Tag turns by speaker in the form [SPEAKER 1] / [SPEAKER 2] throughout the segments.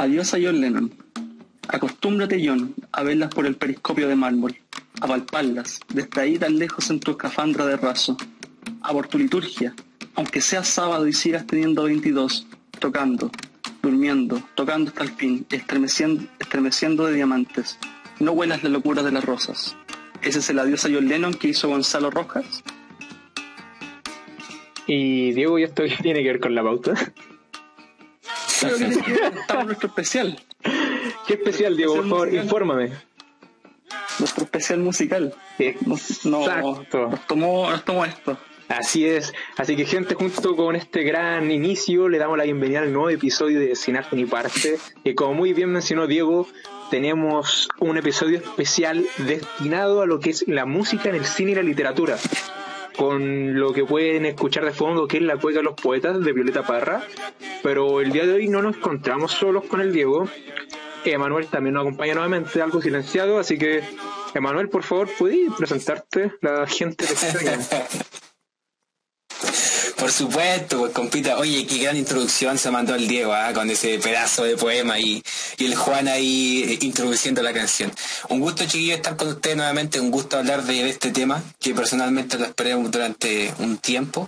[SPEAKER 1] Adiós a John Lennon. Acostúmbrate, John, a verlas por el periscopio de mármol, a palparlas, desde ahí tan lejos en tu escafandra de raso, a por tu liturgia, aunque sea sábado y sigas teniendo 22, tocando, durmiendo, tocando hasta el fin, estremeciendo, estremeciendo de diamantes. No huelas la locura de las rosas. Ese es el adiós a John Lennon que hizo Gonzalo Rojas.
[SPEAKER 2] Y Diego, ¿y esto tiene que ver con la pauta?
[SPEAKER 1] Que estamos nuestro especial.
[SPEAKER 2] ¿Qué especial, Diego? Por favor,
[SPEAKER 1] musical.
[SPEAKER 2] infórmame.
[SPEAKER 1] Nuestro especial musical. Nos, no, nos tomó, nos tomó esto.
[SPEAKER 2] Así es. Así que, gente, junto con este gran inicio, le damos la bienvenida al nuevo episodio de Sin Arte ni Parte. Que, como muy bien mencionó Diego, tenemos un episodio especial destinado a lo que es la música en el cine y la literatura. Con lo que pueden escuchar de fondo, que es la cueca de los poetas de Violeta Parra. Pero el día de hoy no nos encontramos solos con el Diego. Emanuel también nos acompaña nuevamente, algo silenciado. Así que, Emanuel, por favor, ¿puedes presentarte? La gente te.
[SPEAKER 3] Por supuesto, pues compita. Oye, qué gran introducción se mandó el Diego, ¿ah? con ese pedazo de poema y, y el Juan ahí eh, introduciendo la canción. Un gusto, chiquillo, estar con ustedes nuevamente. Un gusto hablar de este tema que personalmente lo esperé durante un tiempo.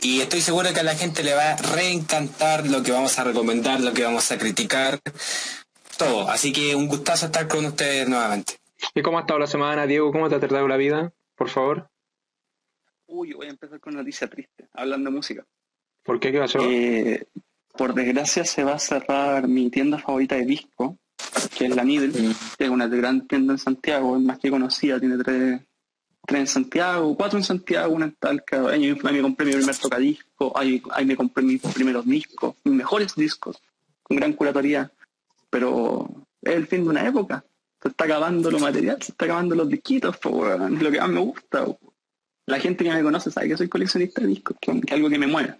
[SPEAKER 3] Y estoy seguro que a la gente le va a reencantar lo que vamos a recomendar, lo que vamos a criticar, todo. Así que un gustazo estar con ustedes nuevamente.
[SPEAKER 2] ¿Y cómo ha estado la semana, Diego? ¿Cómo te ha tratado la vida? Por favor.
[SPEAKER 1] Uy, voy a empezar con una noticia triste, hablando de música.
[SPEAKER 2] ¿Por qué? ¿Qué pasó?
[SPEAKER 1] Eh, por desgracia se va a cerrar mi tienda favorita de disco, que es la Needle, que es una gran tienda en Santiago, es más que conocida, tiene tres, tres en Santiago, cuatro en Santiago, una en Talca. Ahí, ahí me compré mi primer tocadisco, ahí, ahí me compré mis primeros discos, mis mejores discos, con gran curatoría, pero es el fin de una época. Se está acabando lo material, se está acabando los disquitos, po, lo que más me gusta. po. La gente que me conoce sabe que soy coleccionista de discos, que, es algo que me mueve.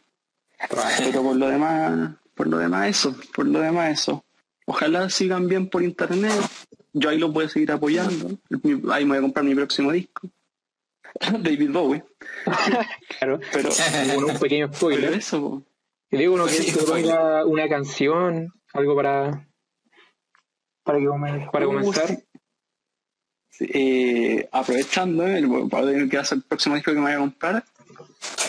[SPEAKER 1] Pero por lo demás, por lo demás eso, por lo demás eso. Ojalá sigan bien por internet. Yo ahí los voy a seguir apoyando. Ahí me voy a comprar mi próximo disco. David Bowie.
[SPEAKER 2] Claro.
[SPEAKER 1] Pero,
[SPEAKER 2] Bueno, un pequeño spoiler.
[SPEAKER 1] eso, po.
[SPEAKER 2] Y Diego, ¿no quieres
[SPEAKER 3] Sí,
[SPEAKER 2] que ponga una canción? Algo para... Para, que para comenzar.
[SPEAKER 1] Eh, aprovechando eh, el- para ver qué va a ser el próximo disco que me voy a comprar,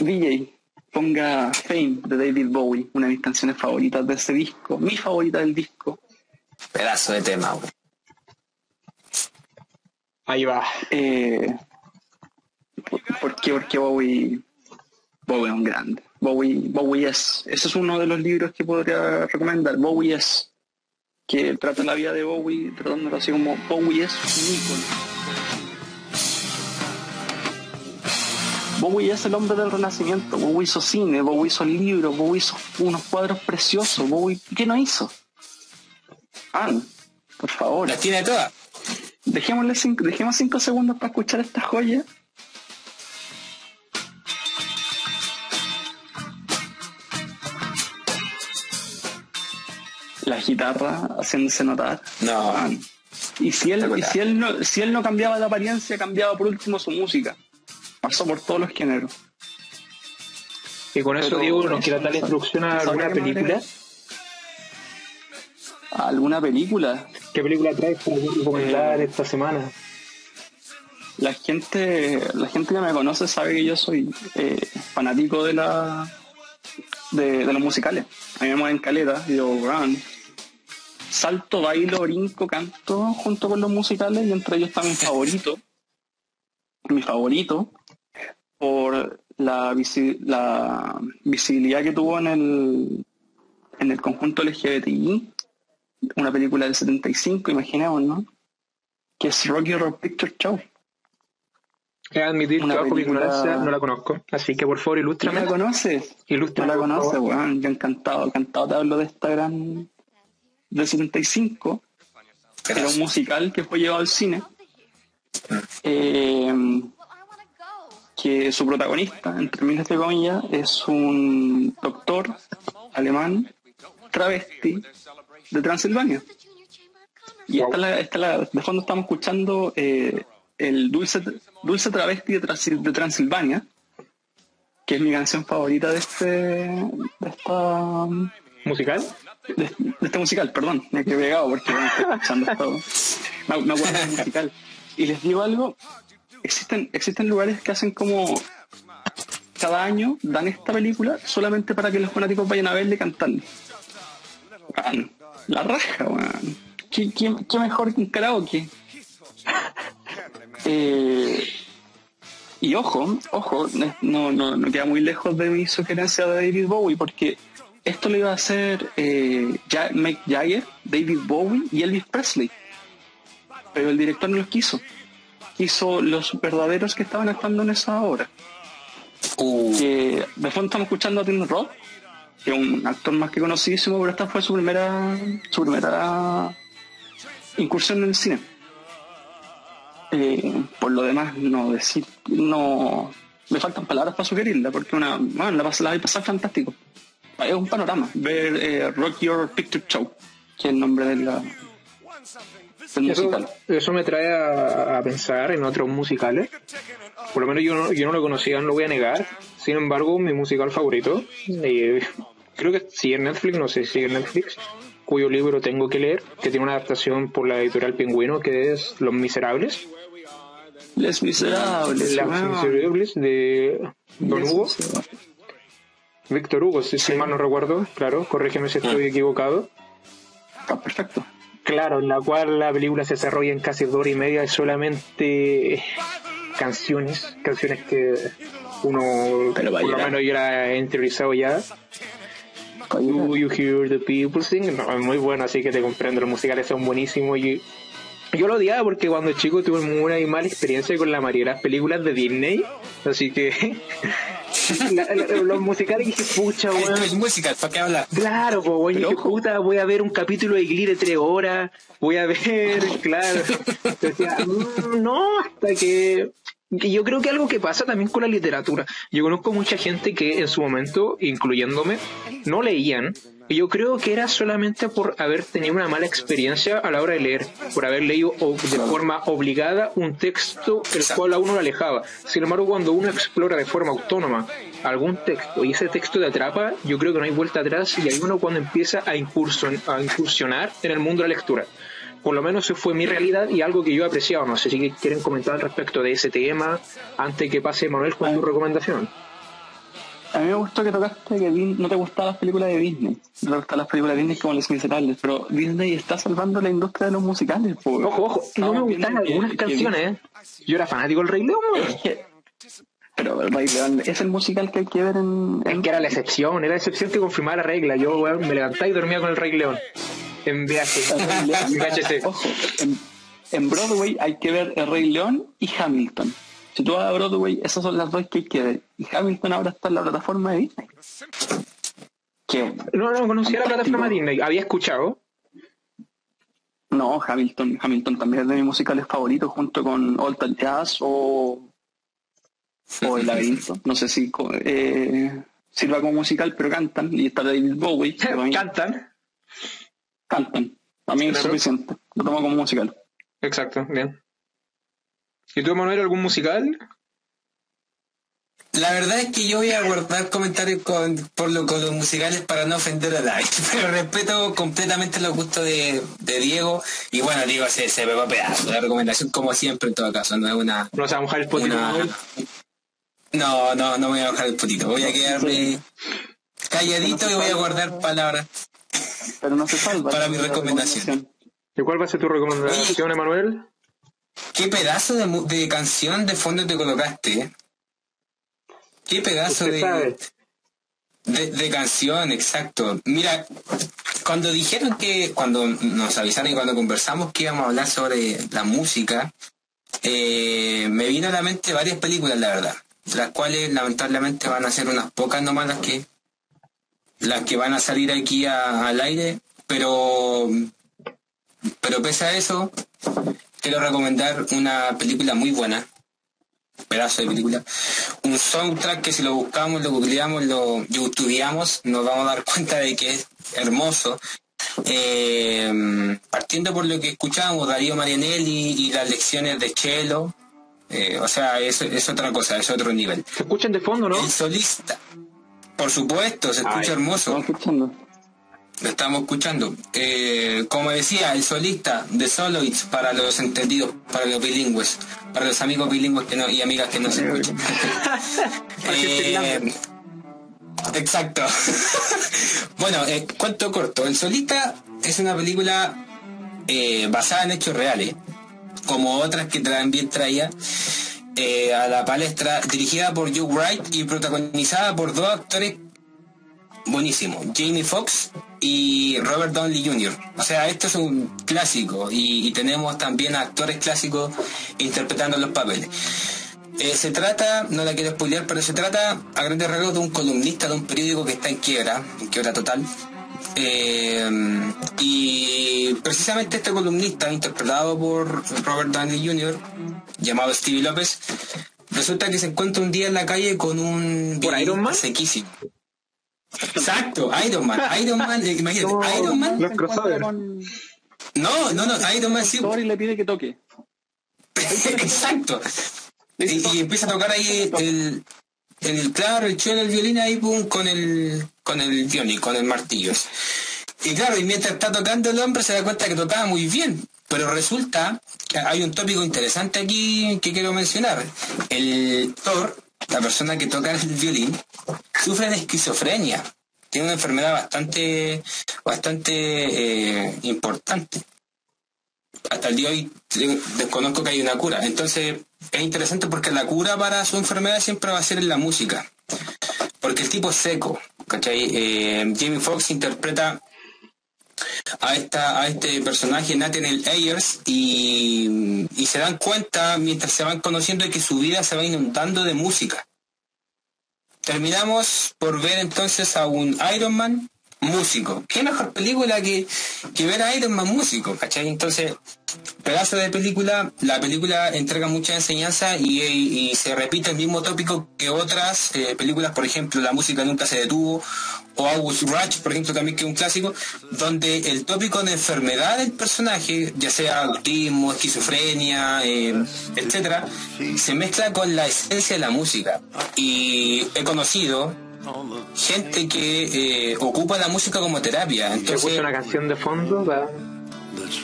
[SPEAKER 1] DJ, ponga Fame de David Bowie, una de mis canciones favoritas de ese disco, mi favorita del disco.
[SPEAKER 3] Pedazo de tema.
[SPEAKER 2] Ahí va.
[SPEAKER 1] Eh, ¿por, por qué? Porque Bowie, Bowie es un grande. Bowie, Bowie es. Ese es uno de los libros que podría recomendar. Bowie es. Que trata la vida de Bowie, tratándolo así como Bowie es un ícono. Bowie es el hombre del renacimiento. Bowie hizo cine, Bowie hizo libros, Bowie hizo unos cuadros preciosos. Bowie, ¿qué no hizo? Ah, por favor.
[SPEAKER 3] Las tiene todas.
[SPEAKER 1] Dejémosle cinco, dejemos cinco segundos para escuchar esta joya. La guitarra haciéndose notar.
[SPEAKER 3] No.
[SPEAKER 1] Y si él, y si él no, si él no cambiaba de apariencia, cambiaba por último su música. Pasó por todos los géneros.
[SPEAKER 2] Y con eso,
[SPEAKER 1] Pero
[SPEAKER 2] Diego, ¿nos
[SPEAKER 1] eso,
[SPEAKER 2] quiere dar introducción a alguna película?
[SPEAKER 1] ¿Alguna película?
[SPEAKER 2] ¿Qué película traes para recomendar esta semana?
[SPEAKER 1] La gente, la gente que me conoce sabe que yo soy eh, fanático de la de, de los musicales. A mí me mueven caleta, yo, weón, salto, bailo, brinco, canto junto con los musicales y entre ellos está mi favorito. Mi favorito por la, visi- la visibilidad que tuvo en el en el conjunto LGBTI, una película del 75, imaginemos, ¿no? Que es Rocky Horror Picture Show.
[SPEAKER 2] He admitir
[SPEAKER 1] Una
[SPEAKER 2] que bajo mi
[SPEAKER 1] película-
[SPEAKER 2] ignorancia no la conozco. Así que, por favor,
[SPEAKER 1] ¿No
[SPEAKER 2] ilústrame.
[SPEAKER 1] la conoces? ¿No
[SPEAKER 2] Ilústrame,
[SPEAKER 1] la
[SPEAKER 2] por
[SPEAKER 1] conoces, weón? Yo encantado, encantado te hablo de esta gran... del 75, que era un musical que fue llevado al cine, eh, que su protagonista, entre miles de comillas, es un doctor alemán travesti de Transilvania. Y esta es la, esta es la- de fondo estamos escuchando eh, el dulce, dulce travesti de, de Transilvania, que es mi canción favorita de este de esta
[SPEAKER 2] ¿Musical?
[SPEAKER 1] De, este musical, perdón, me quedé pegado porque me estoy escuchando todo. Me, me acuerdo del musical. Y les digo algo, existen, existen lugares que hacen como cada año dan esta película solamente para que los fanáticos vayan a verle y cantarle. La raja, man. ¿Qué, qué, qué mejor que un karaoke? Eh, y ojo, ojo, no, no, no queda muy lejos de mi sugerencia de David Bowie, porque esto lo iba a hacer eh, Mick Jagger, David Bowie y Elvis Presley. Pero el director no los quiso. Quiso los verdaderos que estaban actuando en esa obra.
[SPEAKER 3] Uh,
[SPEAKER 1] Que de fondo estamos escuchando a Tim Roth, que es un actor más que conocidísimo, pero esta fue su primera, su primera incursión en el cine. Eh, por lo demás, no decir, no, me faltan palabras para sugerirla, porque una, bueno, la, vais a pasar fantástico. Es un panorama, ver eh, Rock Your Picture Show, que es el nombre de la, del
[SPEAKER 2] Eso,
[SPEAKER 1] musical.
[SPEAKER 2] eso me trae a, a pensar en otros musicales. Por lo menos yo no, yo no lo conocía, no lo voy a negar. Sin embargo, mi musical favorito, eh, creo que sigue en Netflix, no sé si sigue en Netflix, cuyo libro tengo que leer, que tiene una adaptación por la editorial Pingüino, que es Los Miserables.
[SPEAKER 1] Les Miserables.
[SPEAKER 2] Los
[SPEAKER 1] wow.
[SPEAKER 2] Miserables de Don Hugo. Víctor Hugo, si,
[SPEAKER 1] Sí.
[SPEAKER 2] mal no recuerdo, claro, corrígeme si estoy equivocado.
[SPEAKER 1] Ah, perfecto.
[SPEAKER 2] Claro, en la cual la película se desarrolla en casi dos horas y media y solamente canciones, canciones que uno,
[SPEAKER 1] Pero
[SPEAKER 2] por lo menos yo era interiorizado ya. Do you hear the people sing? No, es muy bueno, así que te comprendo, los musicales son buenísimos y yo lo odiaba porque cuando chico tuve muy una mala experiencia con la mayoría de las películas de Disney, así que la- la- los musicales dije, pucha,
[SPEAKER 3] esto
[SPEAKER 2] weón,
[SPEAKER 3] es musical, ¿para qué hablar?
[SPEAKER 2] Claro, pues,
[SPEAKER 1] Pero
[SPEAKER 2] dije, puta, voy a ver un capítulo de Glee de tres horas, voy a ver, claro. Decía, "Mm, no, hasta que... que yo creo que algo que pasa también con la literatura. Yo conozco mucha gente que en su momento, incluyéndome, no leían. Y yo creo que era solamente por haber tenido una mala experiencia a la hora de leer, por haber leído de forma obligada un texto el cual a uno lo alejaba. Sin embargo, cuando uno explora de forma autónoma algún texto y ese texto te atrapa, yo creo que no hay vuelta atrás y ahí uno cuando empieza a, incursion- a incursionar en el mundo de la lectura. Por lo menos eso fue mi realidad y algo que yo he apreciado. No sé si quieren comentar al respecto de ese tema antes que pase Manuel con tu recomendación.
[SPEAKER 1] A mí me gustó que tocaste que no te gustaban las películas de Disney. No te gustan las películas de Disney como Les Miserables, pero Disney está salvando la industria de los musicales.
[SPEAKER 2] Ojo, ojo, no me
[SPEAKER 1] que-
[SPEAKER 2] algunas
[SPEAKER 1] que-
[SPEAKER 2] canciones, ¿eh? Yo era fanático del Rey León.
[SPEAKER 1] Es que- pero el Rey León es el musical que hay que ver en...
[SPEAKER 2] Es que era la excepción, era la excepción que confirmaba la regla. Yo, weón, me levantaba y dormía con el Rey León. En viaje. En VHC.
[SPEAKER 1] Ojo, en, en Broadway hay que ver El Rey León y Hamilton. Si tú vas a Broadway, esas son las dos que hay que ver. Y Hamilton ahora está en la plataforma de Disney. Que
[SPEAKER 2] No, no, conocía la plataforma Disney. Había escuchado.
[SPEAKER 1] No, Hamilton, Hamilton también es de mis musicales favoritos junto con Old Time Jazz o, o El Laberinto. No sé si eh, sirva como musical, pero cantan. Y está David Bowie,
[SPEAKER 2] Cantan.
[SPEAKER 1] cantan. A mí es suficiente. Lo tomo como musical.
[SPEAKER 2] Exacto, bien. ¿Y tú, Manuel, algún musical?
[SPEAKER 3] La verdad es que yo voy a guardar comentarios con, por lo, con los musicales para no ofender a nadie, pero respeto completamente los gustos de, de Diego y bueno, Diego se, se pegó a pedazo, la recomendación como siempre en todo caso, no es una...
[SPEAKER 2] No se va a mojar el potito,
[SPEAKER 3] una no, no, no me voy a bajar el potito, voy a quedarme calladito y voy a guardar palabras.
[SPEAKER 1] Pero no se salva.
[SPEAKER 3] Para mi recomendación.
[SPEAKER 2] ¿Y cuál va a ser tu recomendación, Emanuel?
[SPEAKER 3] ¿Qué pedazo de, de canción de fondo te colocaste? eh? ¿Qué pedazo de, de, de canción? Exacto. Mira, cuando dijeron que, cuando nos avisaron y cuando conversamos que íbamos a hablar sobre la música, eh, me vino a la mente varias películas, la verdad, las cuales lamentablemente van a ser unas pocas nomás las que las que van a salir aquí a- al aire, pero pero pese a eso, quiero recomendar una película muy buena, pedazo de película, un soundtrack que si lo buscamos, lo googleamos, lo youtubeamos, nos vamos a dar cuenta de que es hermoso. Eh, partiendo por lo que escuchábamos, Darío Marianelli y las lecciones de Chelo, eh, o sea, es, es otra cosa, es otro nivel.
[SPEAKER 2] ¿Se escuchan de fondo, no?
[SPEAKER 3] El solista, por supuesto, se escucha
[SPEAKER 2] Ay,
[SPEAKER 3] hermoso.
[SPEAKER 1] Estamos escuchando.
[SPEAKER 3] lo estamos escuchando. Eh, como decía, el solista de Soloids para los entendidos, para los bilingües, para los amigos bilingües que no, y amigas que no se escuchan. Eh, exacto. bueno, eh, cuento corto. El solista es una película eh, basada en hechos reales, como otras que también traía. a la palestra, dirigida por Hugh Wright y protagonizada por dos actores buenísimos, Jamie Foxx y Robert Downey Jr. O sea, esto es un clásico y, y tenemos también a actores clásicos interpretando los papeles. Eh, se trata, no la quiero spoilear, pero se trata a grandes rasgos de un columnista de un periódico que está en quiebra, en quiebra total. Eh, y precisamente este columnista, interpretado por Robert Downey Jr., llamado Stevie López, resulta que se encuentra un día en la calle con un
[SPEAKER 2] ¿Por Iron Man?
[SPEAKER 3] sequísimo. Exacto, Iron Man, Iron Man, eh, imagínate,
[SPEAKER 1] No,
[SPEAKER 3] Iron Man.
[SPEAKER 2] Los crossovers.
[SPEAKER 1] Con-
[SPEAKER 3] No, no, no, Iron Man sí.
[SPEAKER 1] Thor y le pide que toque.
[SPEAKER 3] Exacto. Y, y empieza a tocar ahí el, el claro, el chuelo, el violín ahí pum, con el con el violín, con el martillo. Y claro, y mientras está tocando el hombre se da cuenta que tocaba muy bien. Pero resulta que hay un tópico interesante aquí que quiero mencionar. El Thor, la persona que toca el violín, sufre de esquizofrenia. Tiene una enfermedad bastante, bastante eh, importante hasta el día de hoy desconozco que hay una cura. Entonces es interesante porque la cura para su enfermedad siempre va a ser en la música. Porque el tipo es seco. ¿cachai? Eh, Jamie Foxx interpreta a esta a este personaje Nathaniel Ayers y, y se dan cuenta mientras se van conociendo de que su vida se va inundando de música. Terminamos por ver entonces a un Iron Man músico. ¿Qué mejor película que, que ver a Iron Man músico? ¿Cachai? Entonces, pedazo de película, la película entrega mucha enseñanza y, y se repite el mismo tópico que otras eh, películas, por ejemplo, La música nunca se detuvo, o August Rush, por ejemplo, también que es un clásico, donde el tópico de enfermedad del personaje, ya sea autismo, esquizofrenia, eh, etcétera, se mezcla con la esencia de la música. Y he conocido gente que eh, ocupa la música como terapia. Entonces,
[SPEAKER 2] puso una canción de fondo para...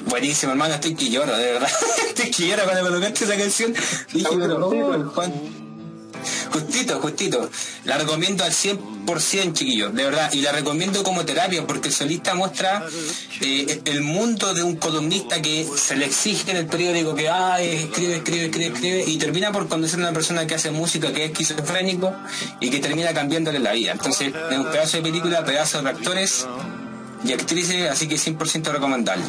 [SPEAKER 3] Buenísimo, hermano, estoy que lloro, de verdad. estoy que lloro cuando colocaste esa canción. Dije, pero, oh, el Juan. Justito, justito. La recomiendo al 100%, chiquillos, de verdad. Y la recomiendo como terapia porque el solista muestra eh, el mundo de un columnista que se le exige en el periódico que escribe, escribe, escribe, escribe y termina por conocer a una persona que hace música que es esquizofrénico y que termina cambiándole la vida. Entonces, es un pedazo de película, pedazo de actores y actrices, así que 100% recomendable.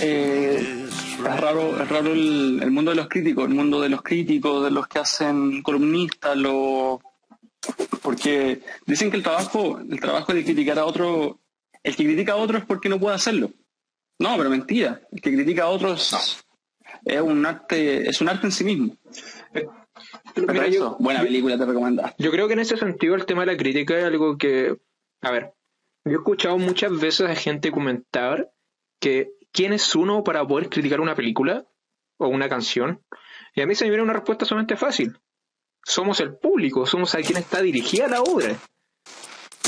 [SPEAKER 1] Eh, es raro, es raro el, el mundo de los críticos, el mundo de los críticos, de los que hacen columnistas, lo porque dicen que el trabajo, el trabajo de criticar a otro, el que critica a otro es porque no puede hacerlo. No, pero mentira. El que critica a otros es un arte, es un arte en sí mismo. Pero
[SPEAKER 2] Mira,
[SPEAKER 1] eso,
[SPEAKER 2] yo,
[SPEAKER 1] buena película te recomendaste.
[SPEAKER 2] yo creo que en ese sentido el tema de la crítica es algo que... A ver, yo he escuchado muchas veces a gente comentar que quién es uno para poder criticar una película o una canción. Y a mí se me viene una respuesta sumamente fácil. Somos el público, somos a quien está dirigida la obra.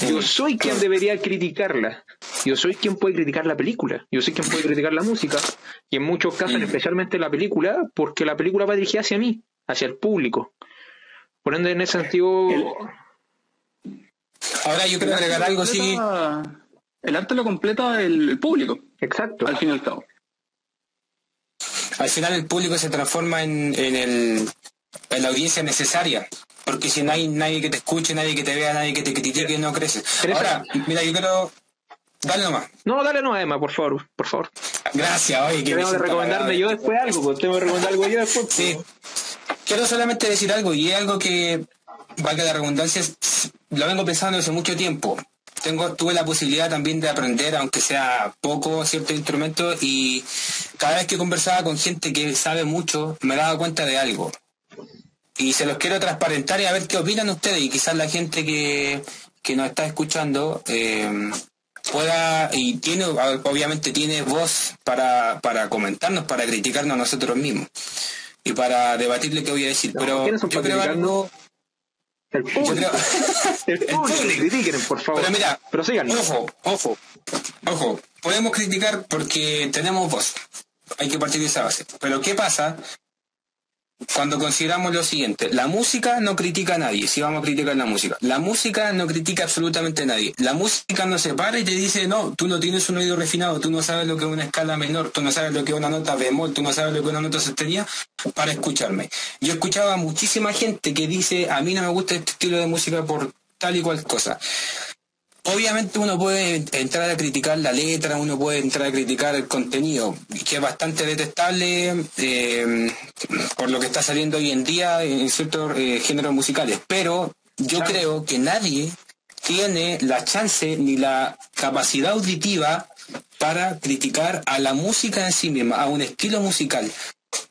[SPEAKER 2] Yo soy quien debería criticarla. Yo soy quien puede criticar la película. Yo soy quien puede criticar la música. Y en muchos casos,
[SPEAKER 3] Mm.
[SPEAKER 2] especialmente la película, porque la película va dirigida hacia mí, hacia el público. Por ende, en ese sentido,
[SPEAKER 1] El-
[SPEAKER 3] Ahora yo quiero agregar algo así.
[SPEAKER 1] El arte lo completa el público,
[SPEAKER 2] exacto.
[SPEAKER 1] al fin y al cabo.
[SPEAKER 3] Al final el público se transforma en, en, el, en la audiencia necesaria. Porque si no hay nadie que te escuche, nadie que te vea, nadie que te critique, no creces.
[SPEAKER 2] Crece.
[SPEAKER 3] Ahora, mira, yo quiero... Dale nomás.
[SPEAKER 2] No, dale no, Emma, por favor, por favor.
[SPEAKER 3] Gracias, oye, que
[SPEAKER 2] Tengo que recomendarme yo después algo, pues tengo que recomendar algo yo después.
[SPEAKER 3] Sí. Quiero solamente decir algo, y es algo que, valga la redundancia, lo vengo pensando hace mucho tiempo. Tengo, tuve la posibilidad también de aprender, aunque sea poco, ciertos instrumentos, y cada vez que conversaba con gente que sabe mucho, me daba cuenta de algo. Y se los quiero transparentar y a ver qué opinan ustedes, y quizás la gente que, que nos está escuchando eh, pueda, y tiene, obviamente tiene voz para, para comentarnos, para criticarnos a nosotros mismos y para debatirle qué voy a decir. Pero
[SPEAKER 2] ¿Quiénes son
[SPEAKER 3] yo creo algo.
[SPEAKER 2] El público.
[SPEAKER 3] creo,
[SPEAKER 2] El público, critiquen, por favor.
[SPEAKER 3] pero mira,
[SPEAKER 2] Pero
[SPEAKER 3] ojo, ojo. ojo, podemos criticar porque tenemos voz. Hay que partir de esa base. Pero ¿qué pasa cuando consideramos lo siguiente, la música no critica a nadie, si vamos a criticar la música. La música no critica absolutamente a nadie. La música no se para y te dice, no, tú no tienes un oído refinado, tú no sabes lo que es una escala menor, tú no sabes lo que es una nota bemol, tú no sabes lo que es una nota sostenida para escucharme. Yo escuchaba a muchísima gente que dice, a mí no me gusta este estilo de música por tal y cual cosa. Obviamente uno puede entrar a criticar la letra, uno puede entrar a criticar el contenido, que es bastante detestable eh, por lo que está saliendo hoy en día en ciertos eh, géneros musicales. Pero yo creo que nadie tiene la chance ni la capacidad auditiva para criticar a la música en sí misma, a un estilo musical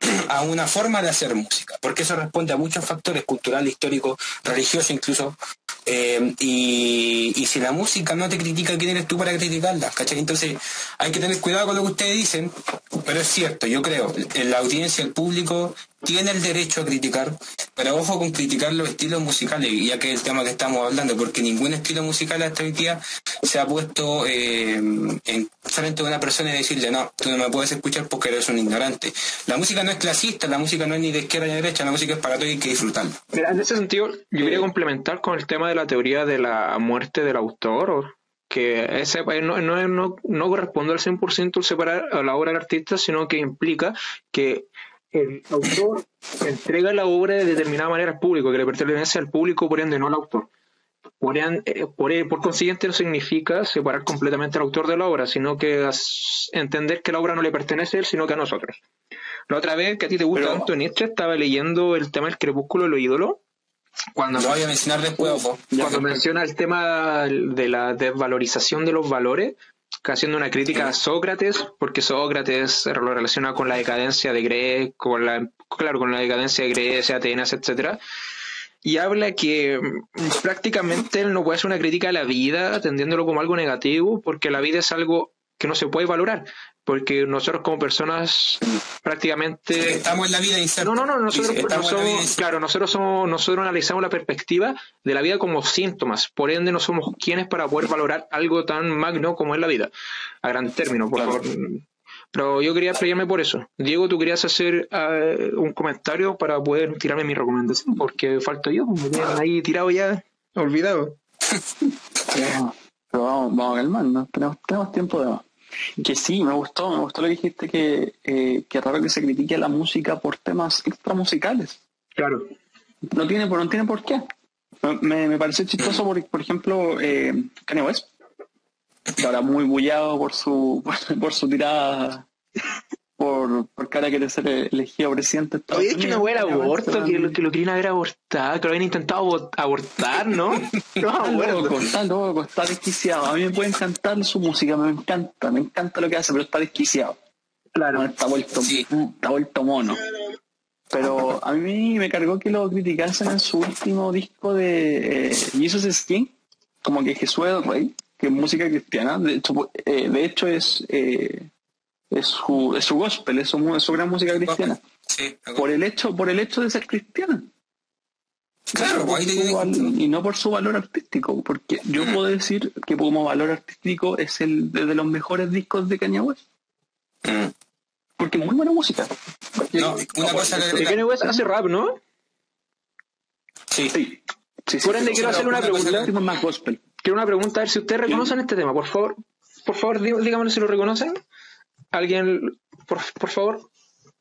[SPEAKER 3] a una forma de hacer música, porque eso responde a muchos factores culturales, históricos, religiosos incluso, eh, y, si la música no te critica, ¿quién eres tú para criticarla? Entonces hay que tener cuidado con lo que ustedes dicen, pero es cierto, yo creo, la audiencia, el público tiene el derecho a criticar, pero ojo con criticar los estilos musicales, ya que es el tema que estamos hablando, porque ningún estilo musical hasta hoy día se ha puesto eh, en frente a una persona y decirle, no, tú no me puedes escuchar porque eres un ignorante. La música no es clasista, la música no es ni de izquierda ni de derecha, la música es para todos y hay que disfrutarla.
[SPEAKER 2] Mira, en ese sentido, yo quería complementar con el tema de la teoría de la muerte del autor, que ese no, no, no, no corresponde al 100% separar a la obra del artista, sino que implica que el autor entrega la obra de determinada manera al público, que le pertenece al público, por ende no al autor. Por, eh, por, por, consiguiente no significa separar completamente al autor de la obra, sino que entender que la obra no le pertenece a él, sino que a nosotros. La otra vez que a ti te gusta tanto Nietzsche, estaba leyendo el tema del crepúsculo de los ídolos.
[SPEAKER 3] Cuando, lo voy a mencionar después,
[SPEAKER 2] cuando menciona el tema de la desvalorización de los valores, haciendo una crítica a Sócrates, porque Sócrates lo relaciona con la decadencia de Grecia, con la, claro, con la decadencia de Grecia, Atenas, etcétera, y habla que mm, prácticamente él no puede hacer una crítica a la vida, atendiéndolo como algo negativo, porque la vida es algo que no se puede valorar porque nosotros como personas prácticamente
[SPEAKER 3] estamos en la vida
[SPEAKER 2] no no no nosotros, claro nosotros somos nosotros analizamos la perspectiva de la vida como síntomas por ende no somos quienes para poder valorar algo tan magno como es la vida a gran término por favor. Pero yo quería pelearme por eso. Diego tú querías hacer eh, un comentario para poder tirarme mi recomendación porque falto yo me quedan ahí tirado ya olvidado
[SPEAKER 1] pero vamos, vamos a calmarnos tenemos, tenemos tiempo de más que sí, me gustó, me gustó lo que dijiste, que, eh, que raro que se critique la música por temas extramusicales.
[SPEAKER 2] Claro.
[SPEAKER 1] No tiene, no tiene por qué. Me, me pareció chistoso, por, por ejemplo, eh, Kanye West, que ahora muy bullado por su, por su tirada por, por cara quiere ser elegido presidente.
[SPEAKER 2] De Oye, es que una buena aborto, que lo, que lo querían haber abortado, que lo habían intentado abortar, ¿no?
[SPEAKER 1] No, loco, está loco, está desquiciado. A mí me puede encantar su música, me encanta, me encanta lo que hace, pero está desquiciado. Claro. está vuelto, está vuelto mono. Pero a mí me cargó que lo criticasen en su último disco de eh, Jesus is King, como que Jesús es el Rey, que es música cristiana. De hecho, eh, de hecho es eh, es su, es su gospel, es su, su gran música cristiana. por el hecho, por el hecho de ser cristiana.
[SPEAKER 3] Claro,
[SPEAKER 1] y no por su valor artístico, porque yo mm. puedo decir que como valor artístico es el de, los mejores discos de Kanye West. Mm. Porque es muy buena música.
[SPEAKER 3] no, una cosa que
[SPEAKER 2] Kanye West hace rap, ¿no?
[SPEAKER 1] Sí. sí. sí,
[SPEAKER 2] por ende, quiero hacer una, pregunta.
[SPEAKER 1] Más gospel.
[SPEAKER 2] Quiero una pregunta, a ver si ustedes reconocen este tema, por favor. Por favor, díganme si lo reconocen. ¿Alguien, por, por favor?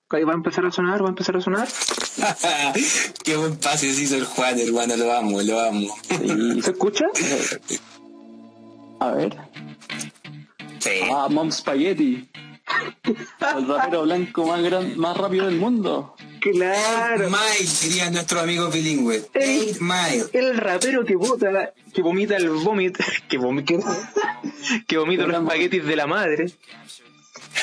[SPEAKER 2] Ahí va a empezar a sonar, va a empezar a sonar.
[SPEAKER 3] Qué buen pase se hizo el Juan, hermano, lo amo, lo amo.
[SPEAKER 2] ¿Se escucha?
[SPEAKER 1] A ver.
[SPEAKER 3] Sí.
[SPEAKER 1] Ah, Mom Spaghetti. El rapero blanco más gran, más rápido del mundo.
[SPEAKER 2] Claro.
[SPEAKER 3] Mile sería nuestro amigo bilingüe. El, Mile.
[SPEAKER 2] El rapero que vota, que vomita el vómito, que vomita, que vomita los espaguetis de la madre.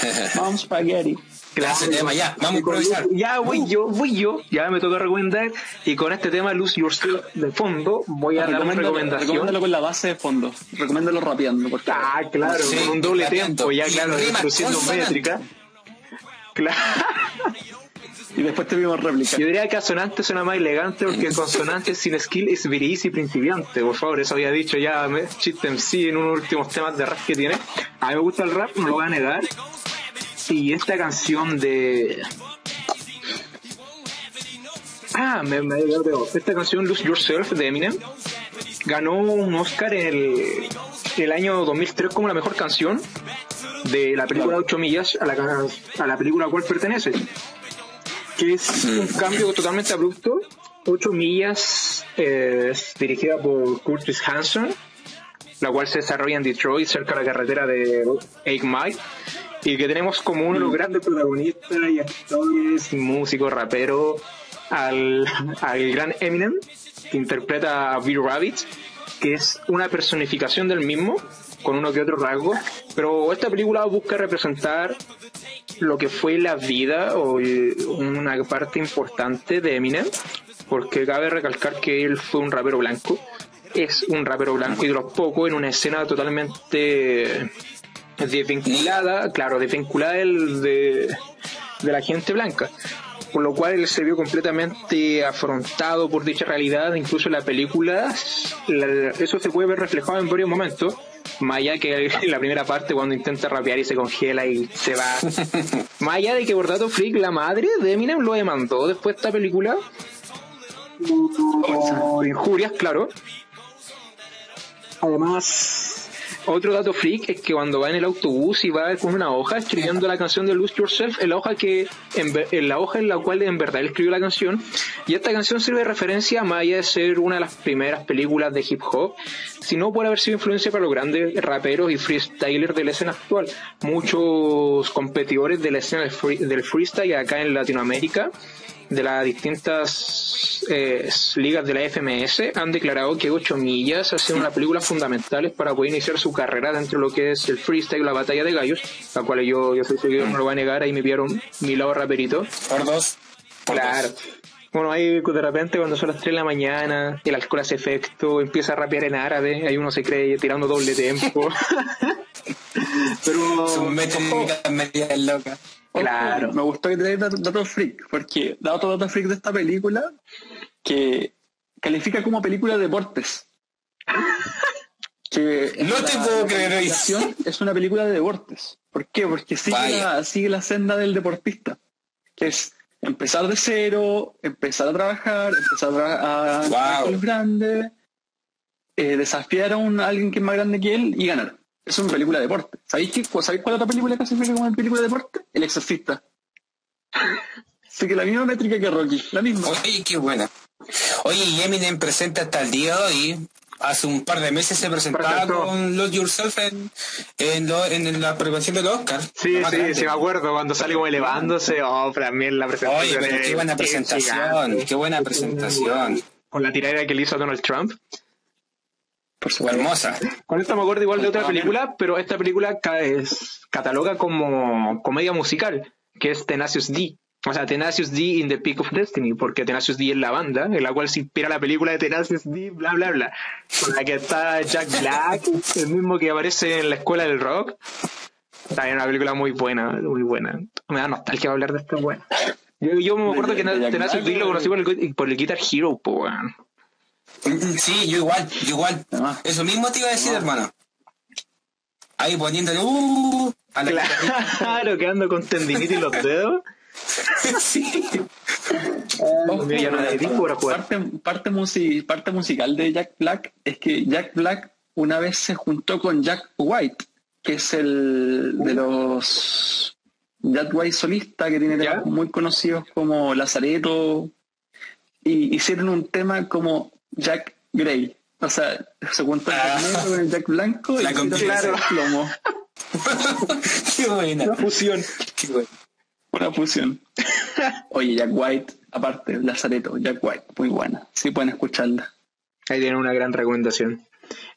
[SPEAKER 1] Vamos spaghetti.
[SPEAKER 3] Claro. tema, ya, vamos a improvisar.
[SPEAKER 2] Ya voy yo, voy yo, ya me toca recomendar. Y con este tema, Lose Yourself de fondo, voy a dar una recomendación.
[SPEAKER 1] Recomiéndalo con la base de fondo. Recomiéndalo rapeando. Porque...
[SPEAKER 2] Ah, claro, con un doble tiempo, ya claro, introduciendo métrica. Claro.
[SPEAKER 1] Y después te vimos réplica.
[SPEAKER 2] Yo diría que asonante suena más elegante porque consonante sin skill es very easy principiante. Por favor, eso había dicho ya Chip MC en unos últimos temas de rap que tiene. A mí me gusta el rap, no lo voy a negar. Y esta canción de. Ah, me, me Esta canción, Lose Yourself, de Eminem, ganó un Oscar el, el año 2003 como la mejor canción de la película 8 millas a la, a la película a cual pertenece. Que es un cambio totalmente abrupto. 8 millas eh, es dirigida por Curtis Hanson, la cual se desarrolla en Detroit, cerca de la carretera de Eight Mile, y que tenemos como uno de los grandes protagonistas y actores, músicos, raperos, al, al gran Eminem, que interpreta a Bill Rabbit, que es una personificación del mismo, con uno que otro rasgo, pero esta película busca representar lo que fue la vida o una parte importante de Eminem, porque cabe recalcar que él fue un rapero blanco, es un rapero blanco y de los pocos en una escena totalmente desvinculada, claro, desvinculada de, de la gente blanca por lo cual él se vio completamente afrontado por dicha realidad, incluso en la película, eso se puede ver reflejado en varios momentos, más allá que en la primera parte cuando intenta rapear y se congela y se va. más allá de que por dato freak la madre de Eminem lo demandó después de esta película por injurias, claro. Además, otro dato freak es que cuando va en el autobús y va con una hoja escribiendo la canción de Lose Yourself, en la hoja que en, la hoja en la cual en verdad él escribió la canción, y esta canción sirve de referencia más allá de ser una de las primeras películas de hip hop, sino por haber sido influencia para los grandes raperos y freestylers de la escena actual. Muchos competidores de la escena del freestyle acá en Latinoamérica de las distintas eh, ligas de la FMS han declarado que 8 millas ha sido una película fundamentales para poder iniciar su carrera dentro de lo que es el freestyle, la batalla de gallos, la cual yo, yo soy seguidor, no lo voy a negar, ahí me vieron mi lado raperito.
[SPEAKER 3] Por dos.
[SPEAKER 2] claro. Bueno, ahí de repente cuando son las 3 de la mañana, el alcohol hace efecto, empieza a rapear en árabe, ahí uno se cree tirando doble tempo.
[SPEAKER 3] Pero... Son media loca.
[SPEAKER 1] Claro. Me gustó que te datos freak, porque dato freak de esta película que califica como película de deportes. que
[SPEAKER 3] no te puedo creer
[SPEAKER 1] Es una película de deportes. ¿Por qué? Porque sigue la, sigue la senda del deportista, que es empezar de cero, empezar a trabajar, empezar a, a, wow. grande, eh, desafiar a, un, a alguien que es más grande que él y ganar. Es una película de deporte. ¿Sabéis, qué, ¿Sabéis cuál otra película clasifica como una película de deporte? El Exorcista. Así que la misma métrica que Rocky, la misma.
[SPEAKER 3] Oye, qué buena. Oye, Eminem presenta hasta el día de hoy. Hace un par de meses se presentaba con Lose Yourself en, en, la preparación del Oscar.
[SPEAKER 2] Sí, sí, sí, me acuerdo cuando sale como elevándose. Oh, para mí la presentación.
[SPEAKER 3] Oye, qué buena presentación, qué buena presentación.
[SPEAKER 2] Con la tirada que le hizo a Donald Trump.
[SPEAKER 3] Por su hermosa.
[SPEAKER 2] Con esto me acuerdo igual de otra película, pero esta película es, cataloga como comedia musical, que es Tenacious D. O sea, Tenacious D in the Peak of Destiny, porque Tenacious D es la banda, en la cual se inspira la película de Tenacious D, bla, bla, bla. Con la que está Jack Black, el mismo que aparece en la escuela del rock. Está en una película muy buena, muy buena. Me da nostalgia hablar de esto, bueno. Yo, me acuerdo que Tenacious D lo conocí por el, por el Guitar Hero, pues,
[SPEAKER 3] Sí, yo igual, yo igual. Ah. Eso mismo te iba a decir, ah. hermano. Ahí poniéndole uh,
[SPEAKER 2] a la Claro, quedando con tendinitis los dedos.
[SPEAKER 3] sí.
[SPEAKER 1] parte, parte, parte musical de Jack Black es que Jack Black una vez se juntó con Jack White, que es el de los Jack White solista que tiene temas muy conocidos como Lazareto y hicieron un tema como Jack Gray. O sea, se cuenta ah. con el Jack Blanco
[SPEAKER 3] La y claro plomo. Qué buena.
[SPEAKER 2] Una fusión.
[SPEAKER 3] Qué buena.
[SPEAKER 1] Una fusión. Oye, Jack White, aparte, Lazareto, Jack White, muy buena. Sí pueden escucharla.
[SPEAKER 2] Ahí tienen una gran recomendación.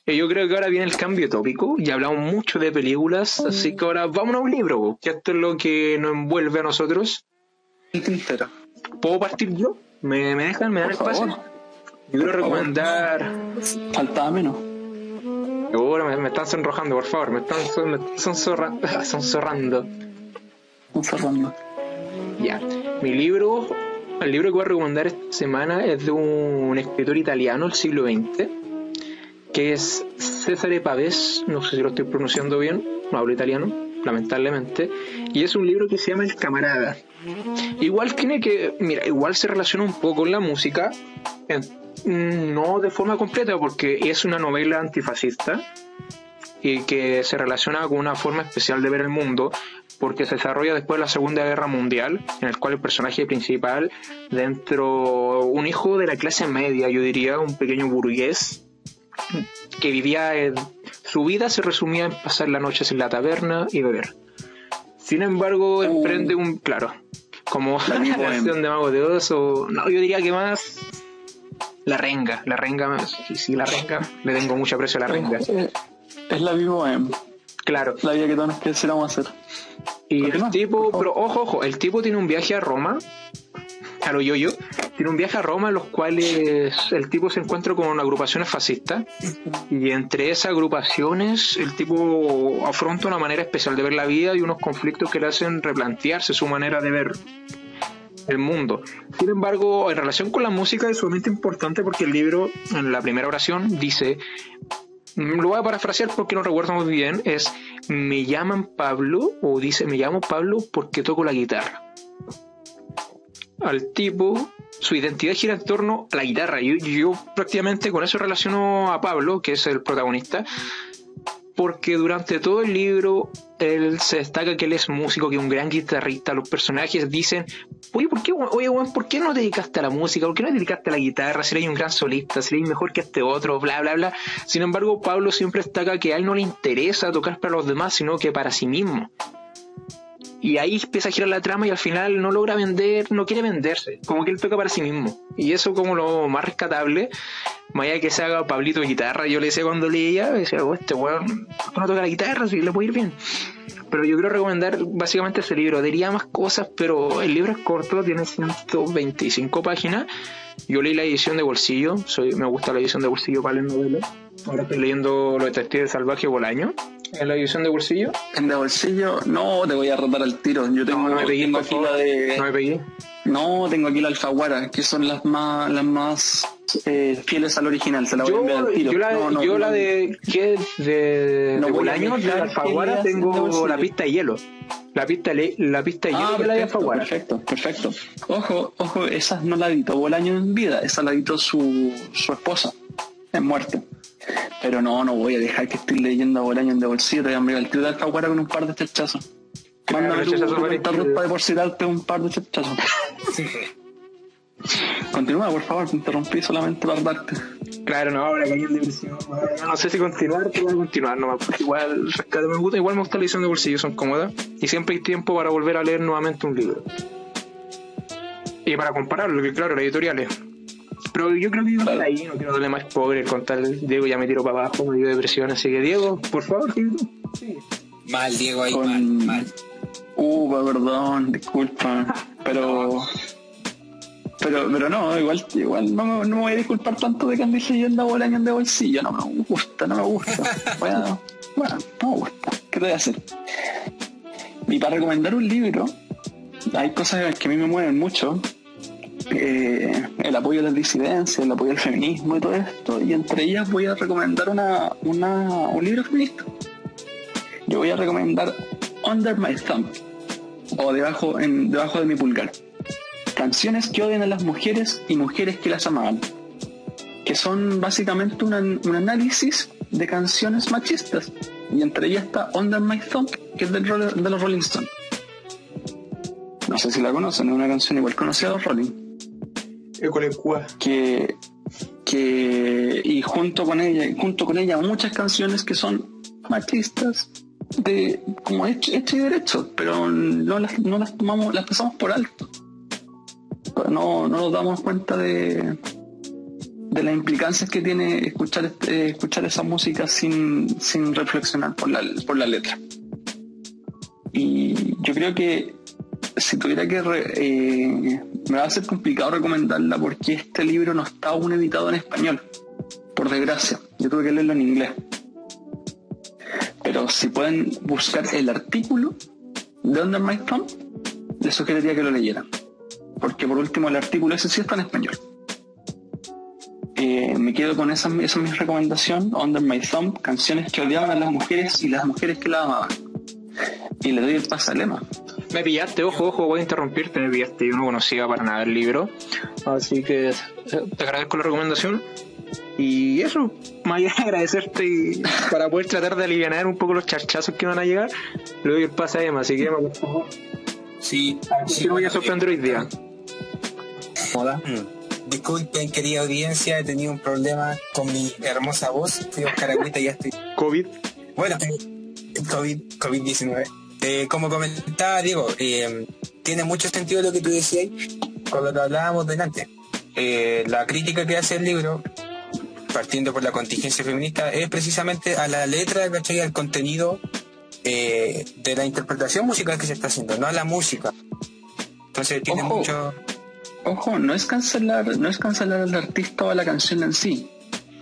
[SPEAKER 2] Eh, yo creo que ahora viene el cambio tópico y hablamos mucho de películas, así que ahora vámonos a un libro, que esto es lo que nos envuelve a nosotros.
[SPEAKER 1] El
[SPEAKER 2] ¿Puedo partir yo? ¿Me, me dejan? ¿Me dan espacio? Yo quiero recomendar.
[SPEAKER 1] Faltaba menos.
[SPEAKER 2] Me, me, están sonrojando, por favor. Me están, me son sonzorrando.
[SPEAKER 1] Sonzorrando.
[SPEAKER 2] Ya. Mi libro, el libro que voy a recomendar esta semana es de un escritor italiano del siglo XX, que es César Pavés, no sé si lo estoy pronunciando bien. no hablo italiano, lamentablemente, y es un libro que se llama El Camarada. Igual tiene que, mira, igual se relaciona un poco con la música, no de forma completa, porque es una novela antifascista y que se relaciona con una forma especial de ver el mundo, porque se desarrolla después de la Segunda Guerra Mundial, en el cual el personaje principal, dentro un hijo de la clase media, yo diría, un pequeño burgués, que vivía en, su vida se resumía en pasar las noches en la taberna y beber. Sin embargo, emprende un, claro, como la canción de Mago de Oz, o no, yo diría que más la renga, la renga, sí, sí, la renga, le tengo mucho aprecio a la renga.
[SPEAKER 1] Es la misma
[SPEAKER 2] Claro.
[SPEAKER 1] La vida que todos quisiéramos hacer.
[SPEAKER 2] Y el tipo, pero ojo, ojo, el tipo tiene un viaje a Roma, a lo yo-yo, tiene un viaje a Roma en los cuales el tipo se encuentra con agrupaciones fascistas y entre esas agrupaciones el tipo afronta una manera especial de ver la vida y unos conflictos que le hacen replantearse su manera de ver el mundo. Sin embargo, en relación con la música es sumamente importante porque el libro, en la primera oración, dice, lo voy a parafrasear porque no recuerdo muy bien, es, me llaman Pablo, o dice, me llamo Pablo porque toco la guitarra. Al tipo, su identidad gira en torno a la guitarra. Yo, yo prácticamente con eso relaciono a Pablo, que es el protagonista, porque durante todo el libro él se destaca que él es músico, que es un gran guitarrista. Los personajes dicen, oye, ¿por qué, oye, ¿por qué no te dedicaste a la música? ¿Por qué no te dedicaste a la guitarra? Serías un gran solista, serías mejor que este otro, bla, bla, bla. Sin embargo, Pablo siempre destaca que a él no le interesa tocar para los demás, sino que para sí mismo. Y ahí empieza a girar la trama y al final no logra vender, no quiere venderse, como que él toca para sí mismo. Y eso como lo más rescatable, más allá de que se haga Pablito guitarra, yo le decía cuando leía, decía, oh, este weón no toca la guitarra, si le puede ir bien. Pero yo quiero recomendar básicamente ese libro. Diría más cosas, pero el libro es corto, tiene 125 páginas. Yo leí la edición de bolsillo, soy, me gusta la edición de bolsillo para leer novelas. Ahora estoy leyendo Los Detectives Salvajes Bolaño en la edición de bolsillo?
[SPEAKER 1] En de bolsillo, no, te voy a rotar al tiro. Yo tengo,
[SPEAKER 2] no, me pegué,
[SPEAKER 1] tengo aquí la de.
[SPEAKER 2] No me pegué.
[SPEAKER 1] No, tengo aquí la Alfaguara, que son las más, las más eh, fieles al original. Se la voy
[SPEAKER 2] yo,
[SPEAKER 1] a enviar al tiro.
[SPEAKER 2] Yo la,
[SPEAKER 1] no, no,
[SPEAKER 2] yo
[SPEAKER 1] no,
[SPEAKER 2] la de. ¿Qué? De,
[SPEAKER 1] No
[SPEAKER 2] de Bolaño,
[SPEAKER 1] dejar
[SPEAKER 2] Alfaguara, tengo la pista de hielo. La pista, de- la pista de hielo
[SPEAKER 1] Ah,
[SPEAKER 2] que la de
[SPEAKER 1] perfecto,
[SPEAKER 2] Alfaguara.
[SPEAKER 1] perfecto, perfecto. Ojo, ojo, esas no la editó Bolaño en vida, esa la editó su, su esposa en muerte. Pero no, no voy a dejar que estoy leyendo a Bolaño en de bolsillo, te voy a enviar el tiro de Alfaguara con un par de chachazos. Mándame cuenta para depositarte un par de chachazos. Continúa, por favor, te interrumpí solamente para darte.
[SPEAKER 2] Claro, no, ahora caí en depresión. No sé si continuar, pero voy a continuar nomás. porque Igual, rescate, me gusta, igual me gusta la edición de bolsillo, son cómodas. Y siempre hay tiempo para volver a leer nuevamente un libro. Y para compararlo, que claro, las editoriales. Pero yo creo que iba ahí, no quiero darle más pobre con tal. Diego ya me tiro para abajo, me dio depresión. Así que, Diego, por favor, tú.
[SPEAKER 3] Mal, Diego, ahí,
[SPEAKER 1] Con-
[SPEAKER 3] mal, mal.
[SPEAKER 1] Uh, perdón, disculpa, pero... Pero, pero no, igual, igual no, me, no me voy a disculpar tanto de que leyendo a Bolaño de bolsillo, no me gusta, no me gusta. Bueno, bueno, no me gusta. ¿Qué te voy a hacer? Y para recomendar un libro, hay cosas que a mí me mueven mucho. El apoyo a las disidencias, el apoyo al feminismo y todo esto. Y entre ellas voy a recomendar una, una, un libro feminista. Yo voy a recomendar Under My Thumb o debajo, debajo de mi pulgar. Canciones que odian a las mujeres y mujeres que las amaban. Que son básicamente un análisis de canciones machistas. Y entre ellas está Under My Thumb, que es del, de los Rolling Stones. No sé si la conocen, es una canción igual conocida de los Rolling. Que, que y junto con ella, junto con ella muchas canciones que son machistas de como hecho, hecho y derecho, pero no las, no las tomamos, las pasamos por alto. No, no nos damos cuenta de, de las implicancias que tiene escuchar este- escuchar esa música sin, sin reflexionar por la, por la letra. Y yo creo que si tuviera que eh, me va a ser complicado recomendarla porque este libro no está aún editado en español, por desgracia. Yo tuve que leerlo en inglés. Pero si pueden buscar el artículo de Under My Thumb, les sugeriría que lo leyeran. Porque por último el artículo ese sí está en español. eh, me quedo con esa, esa es mi recomendación, Under My Thumb, canciones que odiaban a las mujeres y las mujeres que la amaban. Y le doy el pase a Lema.
[SPEAKER 2] Me pillaste, ojo, ojo, voy a interrumpirte, me pillaste, yo no conocía para nada el libro, así que eh, te agradezco la recomendación. Y eso, más allá de agradecerte y para poder tratar de aliviar un poco los charchazos que van a llegar, le doy el pase a Emma, así que Emma, por favor.
[SPEAKER 3] Sí,
[SPEAKER 2] Sí, voy a sorprender hoy día.
[SPEAKER 3] Hola. Disculpen, querida audiencia, he tenido un problema con mi hermosa voz. Fui a buscar agüita y ya estoy.
[SPEAKER 2] COVID.
[SPEAKER 3] Bueno, eh, COVID, COVID-19. Eh, como comentaba Diego, eh, tiene mucho sentido lo que tú decías con lo que hablábamos delante. Eh, la crítica que hace el libro, partiendo por la contingencia feminista, es precisamente a la letra, ¿cachai? al contenido eh, de la interpretación musical que se está haciendo, no a la música. Entonces tiene
[SPEAKER 1] Ojo.
[SPEAKER 3] mucho...
[SPEAKER 1] Ojo, no es cancelar, no es cancelar al artista o a la canción en sí.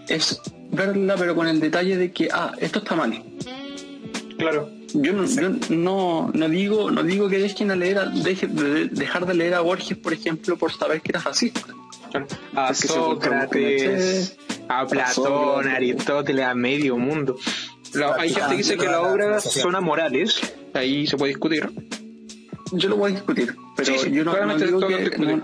[SPEAKER 1] Es verla pero con el detalle de que, ah, esto está mal.
[SPEAKER 2] Claro.
[SPEAKER 1] Yo no, yo no, no digo, no digo que dejen de leer a- deje de dejar de leer a Borges, por ejemplo, por saber que era fascista.
[SPEAKER 2] A Sócrates, a Platón, a Aristóteles, a medio mundo. La- hay gente que dice que las obras son amorales, ahí se puede discutir.
[SPEAKER 1] Yo lo voy a discutir, pero
[SPEAKER 2] Sí, sí,
[SPEAKER 1] yo no, no
[SPEAKER 2] claramente
[SPEAKER 1] digo
[SPEAKER 2] todo
[SPEAKER 1] que, no,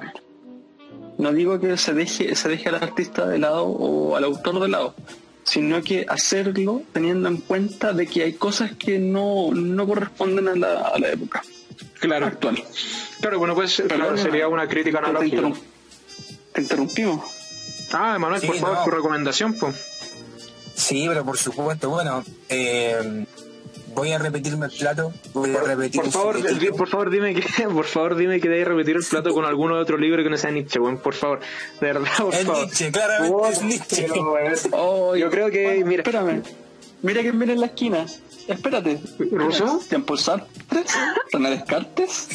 [SPEAKER 1] no digo que se deje, se deje al artista de lado o al autor de lado, sino que hacerlo teniendo en cuenta de que hay cosas que no, no corresponden a la, a la época
[SPEAKER 2] Claro.
[SPEAKER 1] actual.
[SPEAKER 2] Claro, bueno, pues claro, sería una crítica
[SPEAKER 1] Te,
[SPEAKER 2] analógica.
[SPEAKER 1] interrum- te interrumpimos.
[SPEAKER 2] Ah, Manuel,
[SPEAKER 3] Sí,
[SPEAKER 2] por favor,
[SPEAKER 3] no.
[SPEAKER 2] tu recomendación, pues.
[SPEAKER 3] Sí, pero por supuesto, bueno, eh, voy a repetirme el plato, voy a repetir
[SPEAKER 2] Por favor, por favor, dime que, por favor, dime que debes repetir el plato con alguno otro libro que no sea Nietzsche, weón, por favor. De verdad, por
[SPEAKER 3] Es
[SPEAKER 2] favor.
[SPEAKER 3] Nietzsche, claramente
[SPEAKER 2] Oh,
[SPEAKER 3] es Nietzsche.
[SPEAKER 1] Oh,
[SPEAKER 2] Yo creo que, mira,
[SPEAKER 1] Espérame. Mira que viene en la esquina. Espérate.
[SPEAKER 2] ¿Rousseau?
[SPEAKER 1] ¿Tiempo Sartre? ¿René Descartes?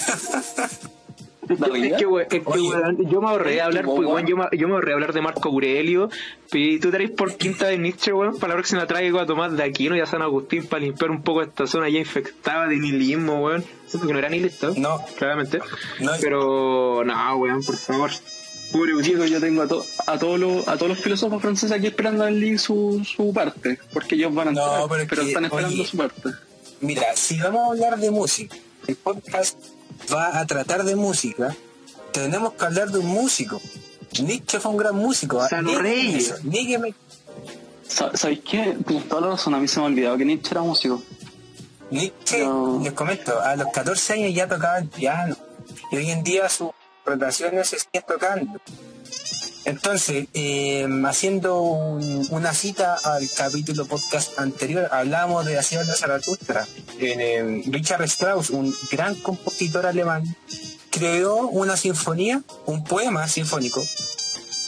[SPEAKER 2] Es que, we- es que,
[SPEAKER 3] Oye.
[SPEAKER 2] weón, yo me ahorré hablar, pues, weón, yo, me, yo me ahorré de hablar de Marco Aurelio, y tú traes por quinta de Nietzsche, weón, para la próxima traigo a Tomás de Aquino y a San Agustín para limpiar un poco esta zona ya infectada de nihilismo, weón. Siento que no era nihilista,
[SPEAKER 3] No,
[SPEAKER 2] claramente.
[SPEAKER 3] no,
[SPEAKER 2] Pero, no, weón, por favor. Pobre
[SPEAKER 1] Diego, yo tengo a, to- a, todos los, a todos los filósofos franceses aquí esperando a leer su, su parte, porque ellos van a
[SPEAKER 3] No,
[SPEAKER 1] entrar,
[SPEAKER 3] pero es
[SPEAKER 1] pero
[SPEAKER 3] que,
[SPEAKER 1] están esperando
[SPEAKER 3] oye,
[SPEAKER 1] su parte.
[SPEAKER 3] mira, si vamos a hablar de música, el podcast va a tratar de música, tenemos que hablar de un músico. Nietzsche fue un gran músico. ¿ah?
[SPEAKER 2] San Reyes.
[SPEAKER 1] Sa- ¿Sabéis qué? Tienes toda la razón, a mí se me ha olvidado que Nietzsche era músico.
[SPEAKER 3] Nietzsche, les comento, a los 14 años ya tocaba el piano y hoy en día sus interpretaciones se siguen tocando. Entonces, eh, haciendo un- una cita al capítulo podcast anterior, hablábamos de Así habla Zaratustra. Eh, Richard Strauss, un gran compositor alemán, creó una sinfonía, un poema sinfónico,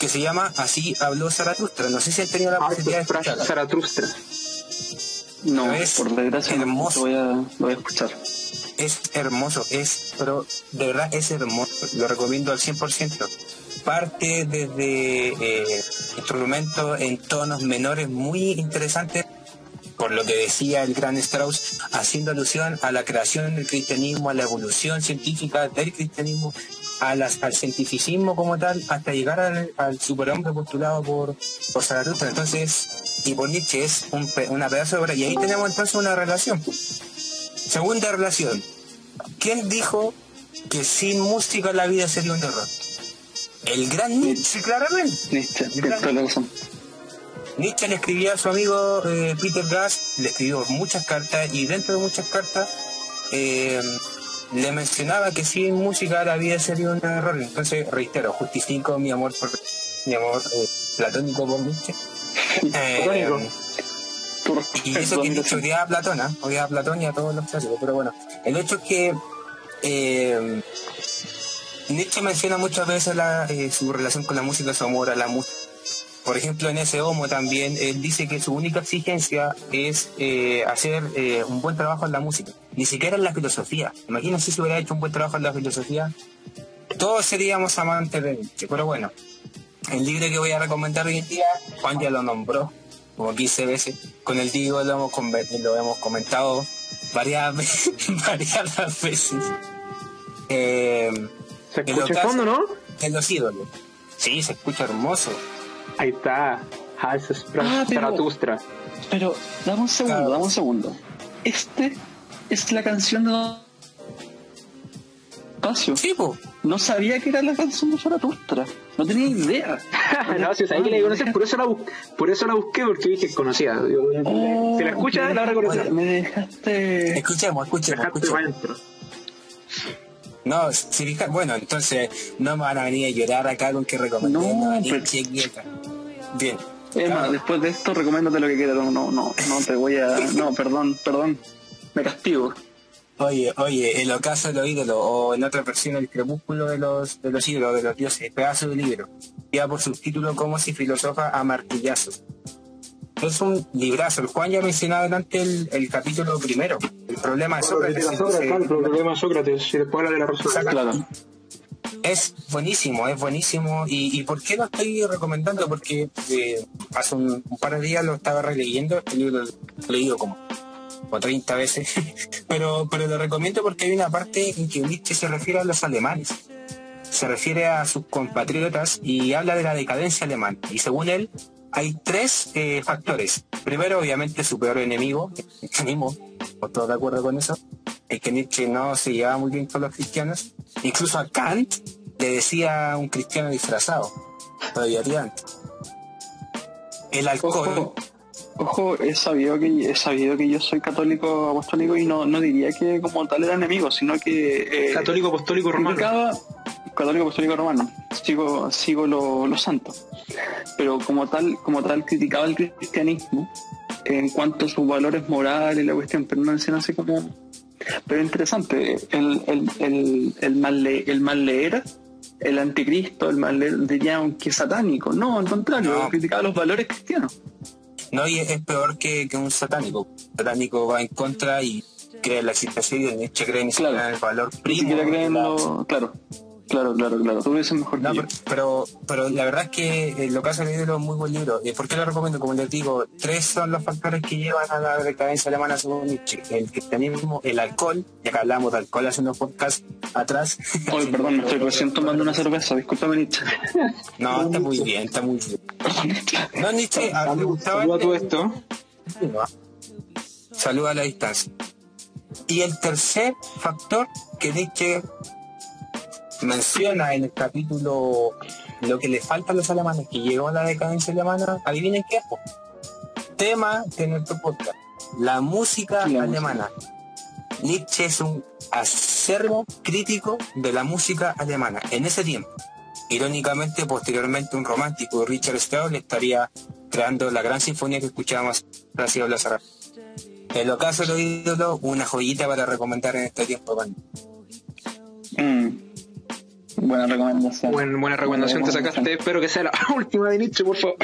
[SPEAKER 3] que se llama Así habló Zaratustra. No sé si han tenido la posibilidad de escucharla.
[SPEAKER 2] Zaratustra.
[SPEAKER 1] No,
[SPEAKER 3] Es
[SPEAKER 1] por desgracia
[SPEAKER 3] hermoso.
[SPEAKER 1] voy, a, voy a escuchar.
[SPEAKER 3] es hermoso, es, pero de verdad es hermoso, lo recomiendo al 100%. Parte desde eh, instrumentos en tonos menores muy interesantes, por lo que decía el gran Strauss, haciendo alusión a la creación del cristianismo, a la evolución científica del cristianismo, a las- al cientificismo como tal, hasta llegar al, al superhombre postulado por, por Zaratustra. Entonces, y por Nietzsche es un, una pedazo de obra, y ahí tenemos entonces una relación. Segunda relación. ¿Quién dijo que sin música la vida sería un error? El gran Nietzsche, claramente.
[SPEAKER 1] Nietzsche, toda la razón.
[SPEAKER 3] Nietzsche le escribía a su amigo eh, Peter Gass, le escribió muchas cartas y dentro de muchas cartas eh, le mencionaba que sin música la vida sería un error. Entonces, reitero, justifico mi amor por mi amor eh, platónico por Nietzsche.
[SPEAKER 2] Platónico.
[SPEAKER 3] Y eso que Nietzsche odiaba a Platón, ¿ah? odiaba a Platón y a todos los clásicos, pero bueno, el hecho es que eh, Nietzsche menciona muchas veces eh, su relación con la música, su amor a la música. Por ejemplo, en ese homo también, él dice que su única exigencia es eh, hacer eh, un buen trabajo en la música, ni siquiera en la filosofía. Imagínense si hubiera hecho un buen trabajo en la filosofía, todos seríamos amantes de Nietzsche, pero bueno, el libro que voy a recomendar hoy en día, Juan ya lo nombró como 15 veces. Con el Diego lo hemos, comentado varias, varias veces.
[SPEAKER 2] Se escucha el fondo, ¿no?
[SPEAKER 3] en los ídolos. Sí, se escucha hermoso.
[SPEAKER 2] Ahí está. Hals
[SPEAKER 1] Ah, pero-
[SPEAKER 2] Zaratustra.
[SPEAKER 1] Pero, dame un segundo,
[SPEAKER 3] Claro.
[SPEAKER 1] dame un segundo. Este es la canción de Don Espacio.
[SPEAKER 3] Sí.
[SPEAKER 1] No sabía que era la canción de Zaratustra. No tenía idea.
[SPEAKER 2] no, si sabía que la iba a conocer, por eso la, bus- por eso la busqué, porque dije conocida. Yo-
[SPEAKER 1] Oh,
[SPEAKER 2] si la escuchas,
[SPEAKER 1] me
[SPEAKER 2] la
[SPEAKER 1] dejaste- Me dejaste.
[SPEAKER 3] Escuchemos, escuchemos.
[SPEAKER 2] Dejaste
[SPEAKER 3] escuchemos. No, si bueno, entonces no me van a venir a llorar acá con que recomendé.
[SPEAKER 1] No, pero-.
[SPEAKER 3] Bien.
[SPEAKER 1] Emma,
[SPEAKER 3] Claro.
[SPEAKER 1] después de esto, recomiéndate lo que quieras. No, no, no, no te voy a. No, perdón, perdón. Me castigo.
[SPEAKER 3] Oye, oye, el ocaso de los ídolos, o en otra versión el crepúsculo de los, de los ídolos, de los dioses, pedazo de libro, ya por subtítulo como si filosofa a martillazos. Es un librazo. El Juan ya mencionaba delante el, el capítulo primero, el problema de Sócrates.
[SPEAKER 2] el problema de Sócrates, y después habla de la.
[SPEAKER 1] Claro.
[SPEAKER 3] Es buenísimo, es buenísimo. ¿Y, y por qué lo estoy recomendando? Porque eh, hace un, un par de días lo estaba releyendo, este libro lo he leído como, como 30 veces, pero, pero lo recomiendo porque hay una parte en que Nietzsche se refiere a los alemanes, se refiere a sus compatriotas y habla de la decadencia alemana. Y según él, hay tres eh, factores. Primero, obviamente, su peor enemigo, el cristianismo, ¿estamos todos de acuerdo con eso? Es que Nietzsche no se llevaba muy bien con los cristianos. Incluso a Kant le decía un cristiano disfrazado. Todavía antes. El alcohol.
[SPEAKER 1] Ojo, ojo, he sabido que he sabido que yo soy católico apostólico y no, no diría que como tal era enemigo, sino que eh,
[SPEAKER 2] Católico apostólico romano.
[SPEAKER 1] criticaba católico apostólico romano. Sigo, sigo lo, lo santo. Pero como tal, como tal criticaba el cristianismo en cuanto a sus valores morales y la cuestión, pero no decían así como pero interesante, el, el, el, el mal le- el mal leer, el anticristo, el mal leer dirían que es satánico. No, al contrario,
[SPEAKER 3] No.
[SPEAKER 1] criticaba los valores cristianos.
[SPEAKER 3] No, y es peor que, que un satánico. Un satánico va en contra y cree en la existencia de Dios. Nietzsche cree siquiera
[SPEAKER 1] Claro.
[SPEAKER 3] en el valor primo. de la-
[SPEAKER 1] lo... Claro, claro, claro, claro. Tú dices mejor
[SPEAKER 3] No,
[SPEAKER 1] que yo.
[SPEAKER 3] pero, pero, pero la verdad es que eh, lo que hace leído es un muy buen libro. ¿Y por qué lo recomiendo? Como les digo, tres son los factores que llevan a la decadencia alemana según Nietzsche. El cristianismo, el alcohol, ya que hablamos de alcohol hace unos podcasts atrás.
[SPEAKER 1] Oye, perdón, me estoy recién tomando una cerveza. Discúlpame, Nietzsche.
[SPEAKER 3] No, está muy bien, está muy bien. No, Nietzsche, a- le gustaba
[SPEAKER 2] Saluda
[SPEAKER 3] el-
[SPEAKER 2] todo esto.
[SPEAKER 3] Saluda a la distancia. Y el tercer factor que Nietzsche menciona en el capítulo lo que le falta a los alemanes, que llegó a la decadencia alemana, adivinen qué es. Tema de nuestro podcast, la música
[SPEAKER 1] La
[SPEAKER 3] alemana. Nietzsche es un acérrimo crítico de la música alemana en ese tiempo. Irónicamente, posteriormente, un romántico, Richard Strauss, estaría creando la gran sinfonía que escuchábamos hace la cerrada. El ocaso de los ídolos, una joyita para recomendar en este tiempo.
[SPEAKER 1] Mm. Buena recomendación.
[SPEAKER 2] Buen- buena recomendación te sacaste. Espero que sea la última de Nietzsche, por favor.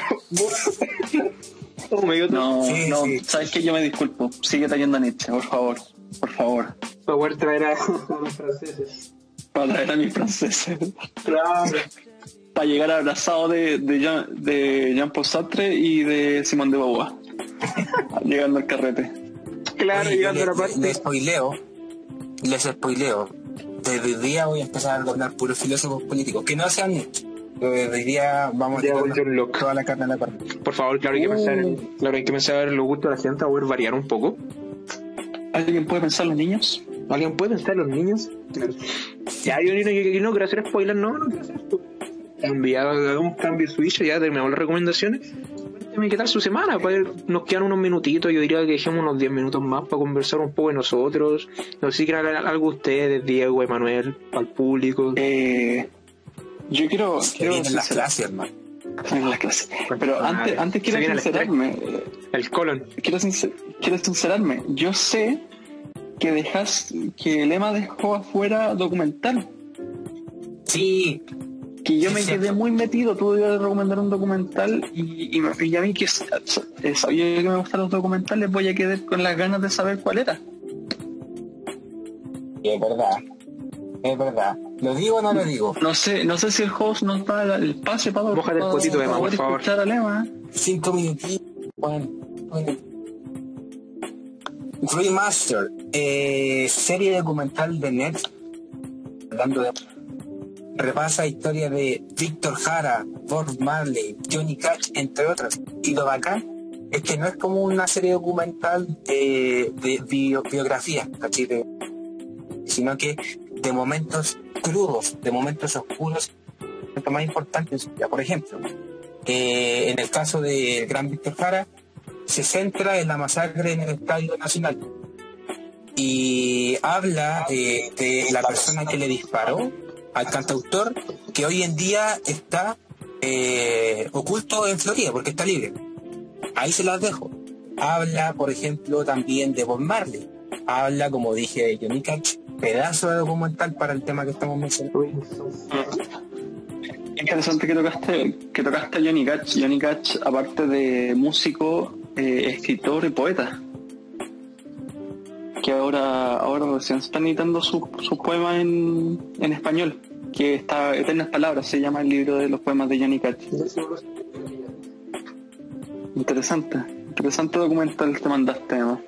[SPEAKER 2] Oh, me dio
[SPEAKER 1] No,
[SPEAKER 3] Sí,
[SPEAKER 1] no,
[SPEAKER 3] sí.
[SPEAKER 1] sabes que yo me disculpo. Sigue trayendo a Nietzsche, por favor. Por favor.
[SPEAKER 2] para poder traer a los franceses.
[SPEAKER 1] Para traer a mis franceses.
[SPEAKER 2] Claro.
[SPEAKER 1] Para llegar abrazado de, de, Jean, de Jean-Paul Sartre y de Simón de Beauvoir. Llegando al carrete.
[SPEAKER 2] Claro,
[SPEAKER 3] Oye,
[SPEAKER 2] llegando a la parte.
[SPEAKER 3] Les spoileo, les spoileo. Desde hoy día voy a empezar a hablar puros filósofos políticos, que no sean. Pero Desde hoy día vamos a
[SPEAKER 2] Ya,
[SPEAKER 3] tirar
[SPEAKER 2] John Locke.
[SPEAKER 3] toda la carne a la carne.
[SPEAKER 2] Por favor, claro, hay que pensar en, claro, hay que pensar en los gustos de la gente, a poder variar un poco.
[SPEAKER 1] ¿Alguien puede pensar los niños?
[SPEAKER 2] ¿Alguien puede pensar en los niños? Claro. Ya, yo no, yo no quiero hacer spoilers, no, no quiero hacer esto. Cambiado, hagamos cambio switch, ya terminamos las recomendaciones. Cuéntame qué tal su semana, ver, nos quedan unos minutitos, yo diría que dejemos unos 10 minutos más para conversar un poco de nosotros. No sé si quieren hablar algo ustedes, Diego, Emanuel, al público.
[SPEAKER 1] Eh, yo quiero... Quiero
[SPEAKER 3] vienen las clases, hermano.
[SPEAKER 1] Vienen las clases. Pero antes, antes quiero
[SPEAKER 2] el
[SPEAKER 1] sincerarme.
[SPEAKER 2] El colon.
[SPEAKER 1] quiero, sincer- quiero sincerarme. Yo sé que dejas que el Lema dejó afuera documental.
[SPEAKER 3] Sí,
[SPEAKER 1] Que yo
[SPEAKER 3] Sí,
[SPEAKER 1] me
[SPEAKER 3] cierto.
[SPEAKER 1] quedé muy metido. Tú debías recomendar un documental y, y, me- y a mí que eh, sabía que me gustan los documentales voy a quedar con las ganas de saber cuál era.
[SPEAKER 3] es verdad. Es verdad. ¿Lo digo o no lo digo?
[SPEAKER 1] No sé, no sé si el host nos da el espacio para,
[SPEAKER 2] Mójate el potito de por
[SPEAKER 1] poder
[SPEAKER 2] favor.
[SPEAKER 1] escuchar a Lema.
[SPEAKER 3] Cinco minutitos. Bueno, bueno. Remaster, eh, serie documental de Netflix, hablando de repasa historias de Víctor Jara, Bob Marley, Johnny Cash, entre otras. Y lo bacán es que no es como una serie documental de, biografía, sino que de momentos crudos, de momentos oscuros, lo más importantes. Ya, por ejemplo, eh, en el caso del gran Víctor Jara, se centra en la masacre en el Estadio Nacional y habla de la persona que le disparó al cantautor que hoy en día está eh, oculto en Florida porque está libre. Ahí se las dejo. Habla, por ejemplo, también de Bob Marley. Habla, como dije, Johnny Cash, pedazo de documental para el tema que estamos mencionando.
[SPEAKER 1] Interesante que tocaste, que tocaste a Johnny Cash. Johnny Cash, aparte de músico, eh, escritor y poeta. Que ahora, ahora se están editando sus su poemas en, en español, que está Eternas Palabras, se llama el libro de los poemas de Johnny Cash. Interesante, interesante documental te mandaste, ¿no?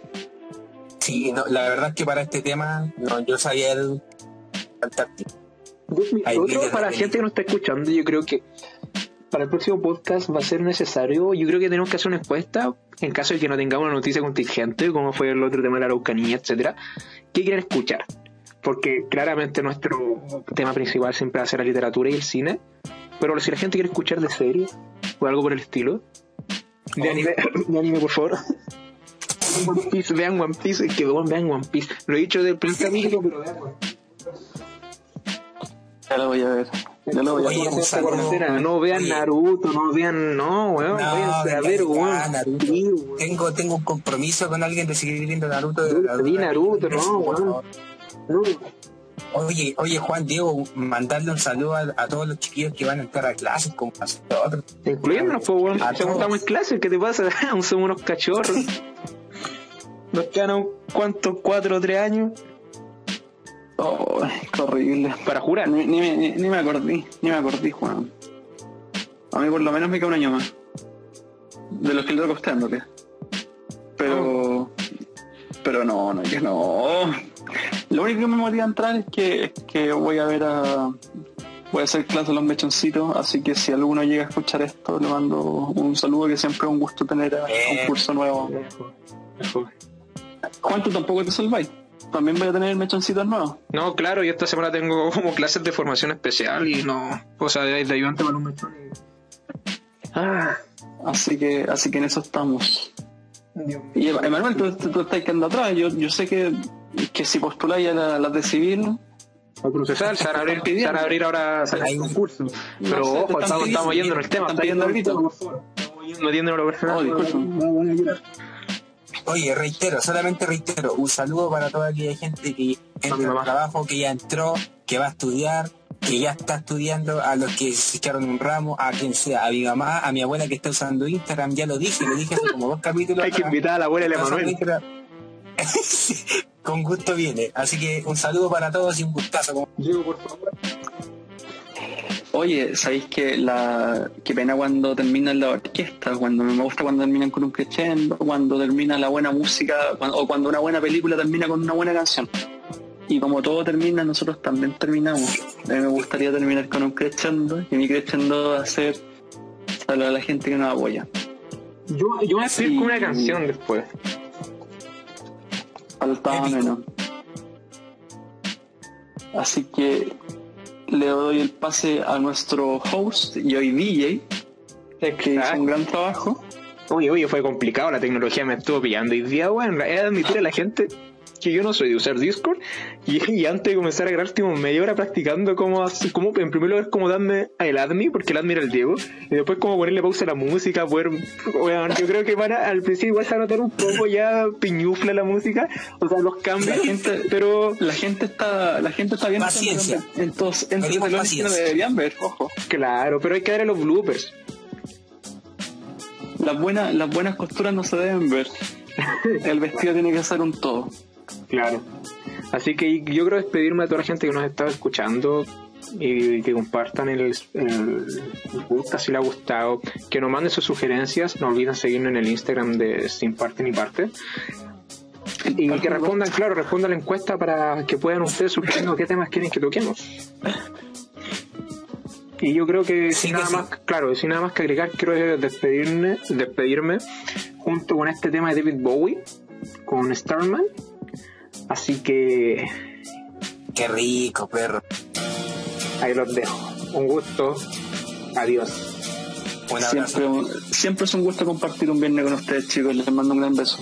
[SPEAKER 3] Sí, la verdad es que para este tema no, yo sabía el
[SPEAKER 2] Otro para la gente que no está escuchando, yo creo que para el próximo podcast va a ser necesario, yo creo que tenemos que hacer una encuesta en caso de que no tengamos una noticia contingente, como fue el otro tema de la Araucanía, etcétera. ¿Qué quieren escuchar? Porque claramente nuestro tema principal siempre va a ser la literatura y el cine, pero si la gente quiere escuchar de series o algo por el estilo, de anime, de anime por favor. One Piece, vean One Piece, que vean One Piece. Lo he dicho del primer capítulo, pero vean One Piece.
[SPEAKER 1] Ya lo voy a ver. Ya lo voy a
[SPEAKER 2] ver. No vean Naruto, no vean, no, weón. No, a ver, weón.
[SPEAKER 3] Tengo, tengo un compromiso con alguien de seguir viendo Naruto.
[SPEAKER 2] Vi Naruto, no, weón.
[SPEAKER 3] Oye, oye Juan Diego, mandarle un saludo a, todos los chiquillos que van a entrar a clases como a nosotros.
[SPEAKER 2] Incluyéndonos, pues, weón. Ya estamos en clases, ¿qué te pasa? Somos unos cachorros. Nos quedan cuántos, cuatro o tres años.
[SPEAKER 1] Oh, qué horrible.
[SPEAKER 2] Para jurar.
[SPEAKER 1] Ni, ni, ni, me acordé, ni me acordé, Juan. A mí por lo menos me queda un año más. De los que le costando, ¿qué? Pero. Oh. Pero no, no, que no. Lo único que me motiva a entrar es que, es que voy a ver a. Voy a hacer clase a los mechoncitos, así que si alguno llega a escuchar esto, le mando un saludo que siempre es un gusto tener a, un curso nuevo. Juan, tú tampoco te salváis también voy a tener mechoncitos nuevos.
[SPEAKER 2] No, claro, y esta semana tengo como clases de formación especial y no, o sea, de, de ayudante para un mechón.
[SPEAKER 1] Ah, así que, así que en eso estamos. Y Emanuel, tú, tú, estás quedando atrás. Yo, yo sé que, que si postuláis a las la de civil,
[SPEAKER 2] a procesar, se van a abrir, se van a abrir ahora hay un curso. Pero ojo, estamos, estamos yendo en el tema. Están pidiendo ahorita. No tienen lo personal. Oh,
[SPEAKER 3] Oye, reitero, solamente reitero, un saludo para toda aquella gente que entra al trabajo, que ya entró, que va a estudiar, que ya está estudiando, a los que se echaron un ramo, a quien sea, a mi mamá, a mi abuela que está usando Instagram, ya lo dije, lo dije hace como dos capítulos.
[SPEAKER 2] Hay que invitar a la abuela de Manuel.
[SPEAKER 3] con gusto viene. Así que un saludo para todos y un gustazo. Diego, por favor.
[SPEAKER 1] Oye, ¿sabéis que la qué pena cuando termina la orquesta? Cuando me gusta cuando terminan con un crescendo, cuando termina la buena música, o cuando una buena película termina con una buena canción. Y como todo termina, nosotros también terminamos. A mí me gustaría terminar con un crescendo, y mi crescendo va a ser saludar a la gente que nos apoya.
[SPEAKER 2] Yo, yo voy a seguir con una canción después.
[SPEAKER 1] Faltaba menos. Así que le doy el pase a nuestro host y hoy DJ, que hizo un gran trabajo.
[SPEAKER 2] Uy, uy, fue complicado, la tecnología me estuvo pillando. Y día, bueno, es admitir a la gente que yo no soy de usar Discord y, antes de comenzar a grabar estuvimos media hora practicando cómo, cómo en primer lugar cómo darme el admin porque el admin era el Diego y después cómo ponerle pausa a la música poder bueno, yo creo que para al principio igual se va a notar un poco ya piñufla la música o sea los cambios.
[SPEAKER 1] Gente, pero la gente está la gente está bien
[SPEAKER 3] paciencia.
[SPEAKER 1] Entonces entonces no deberían ver ojo.
[SPEAKER 2] Claro pero hay que darle los bloopers.
[SPEAKER 1] Las buenas las buenas costuras no se deben ver. El vestido tiene que ser un todo
[SPEAKER 2] Claro. Así que yo creo despedirme a toda la gente que nos está escuchando y que compartan el, el, podcast si les ha gustado, que nos manden sus sugerencias, no olviden seguirnos en el Instagram de Sin Parte ni Parte. Y que respondan, claro, respondan la encuesta para que puedan ustedes sugerir qué temas quieren que toquemos. Y yo creo que sin nada más, claro, sin nada más que agregar, quiero despedirme, despedirme junto con este tema de David Bowie, con Starman. Así que.
[SPEAKER 3] Qué rico, perro.
[SPEAKER 2] Ahí los dejo. Un gusto. Adiós.
[SPEAKER 1] Siempre, siempre es un gusto compartir un viernes con ustedes, chicos. Les mando un gran beso.